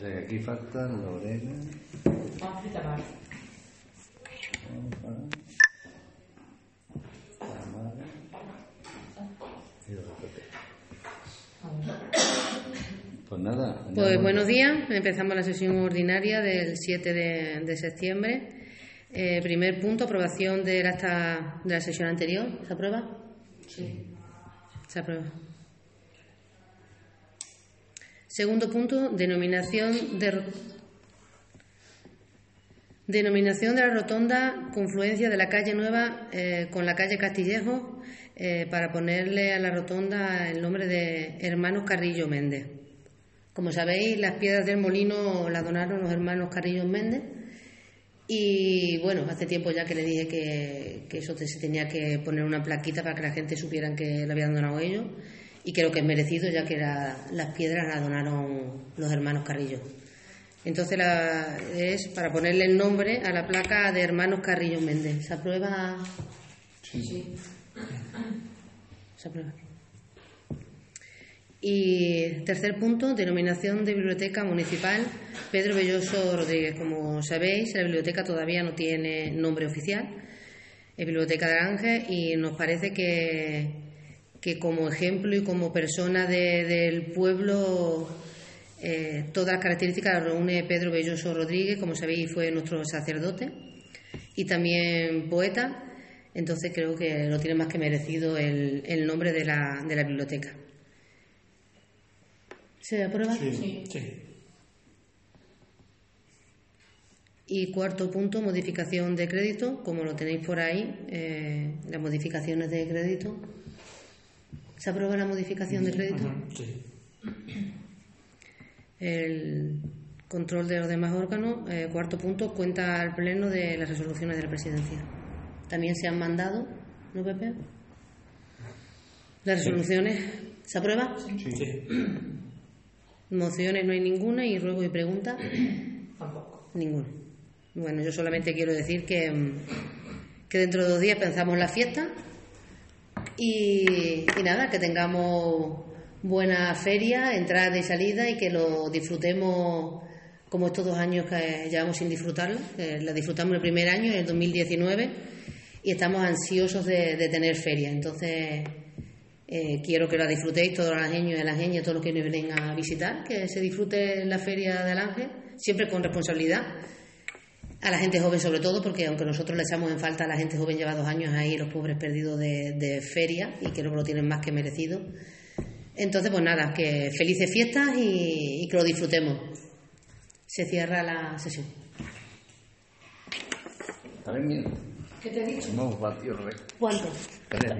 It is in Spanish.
O sea que aquí falta Lorena. Tamara. Y los Pues nada. Pues buenos días. Empezamos la sesión ordinaria del 7 de, de septiembre. Eh, primer punto, aprobación del acta de la sesión anterior. ¿Se aprueba? Sí. Se aprueba. Segundo punto, denominación de denominación de la rotonda confluencia de la calle Nueva eh, con la calle Castillejo eh, para ponerle a la rotonda el nombre de Hermanos Carrillo Méndez. Como sabéis, las piedras del molino las donaron los hermanos Carrillo Méndez y bueno, hace tiempo ya que le dije que, eso se tenía que poner una plaquita para que la gente supieran que lo habían donado ellos y creo que es merecido ya que las piedras las donaron los hermanos Carrillo. Entonces la, es para ponerle el nombre a la placa de hermanos Carrillo Méndez. ¿Se aprueba? Sí. Se aprueba. Y tercer punto, denominación de biblioteca municipal Pedro Belloso Rodríguez. Como sabéis, la biblioteca todavía no tiene nombre oficial, es Biblioteca de Ángel y nos parece que, que como ejemplo y como persona del pueblo eh, todas las características las reúne Pedro Belloso Rodríguez, como sabéis fue nuestro sacerdote y también poeta, entonces creo que lo tiene más que merecido el, el nombre de la, de la biblioteca. ¿Se aprueba? Sí. sí. Y cuarto punto, modificación de crédito. Como lo tenéis por ahí, eh, las modificaciones de crédito. ¿Se aprueba la modificación de crédito? Sí. El control de los demás órganos. Eh, cuarto punto, cuenta al Pleno de las resoluciones de la Presidencia. También se han mandado, ¿no, Pepe? Las resoluciones. ¿Se aprueba? Sí. sí. Mociones no hay ninguna y ruego y pregunta. Tampoco. Ninguna. Bueno, yo solamente quiero decir que, que dentro de dos días pensamos la fiesta y, nada, que tengamos buena feria, entrada y salida y que lo disfrutemos como estos dos años que llevamos sin disfrutarla. Que la disfrutamos el primer año, en el 2019, y estamos ansiosos de, tener feria. Entonces, eh, quiero que la disfrutéis todos los angeños y las todos los que nos vienen a visitar, que se disfrute la feria del ángel, siempre con responsabilidad. A la gente joven sobre todo, porque aunque nosotros le echamos en falta a la gente joven, lleva dos años ahí los pobres perdidos de, de feria y creo que lo tienen más que merecido. Entonces, pues nada, que felices fiestas y, y que lo disfrutemos. Se cierra la sesión. Tres minutos. ¿Qué te he dicho? Hemos batido récord. ¿Cuánto? Tres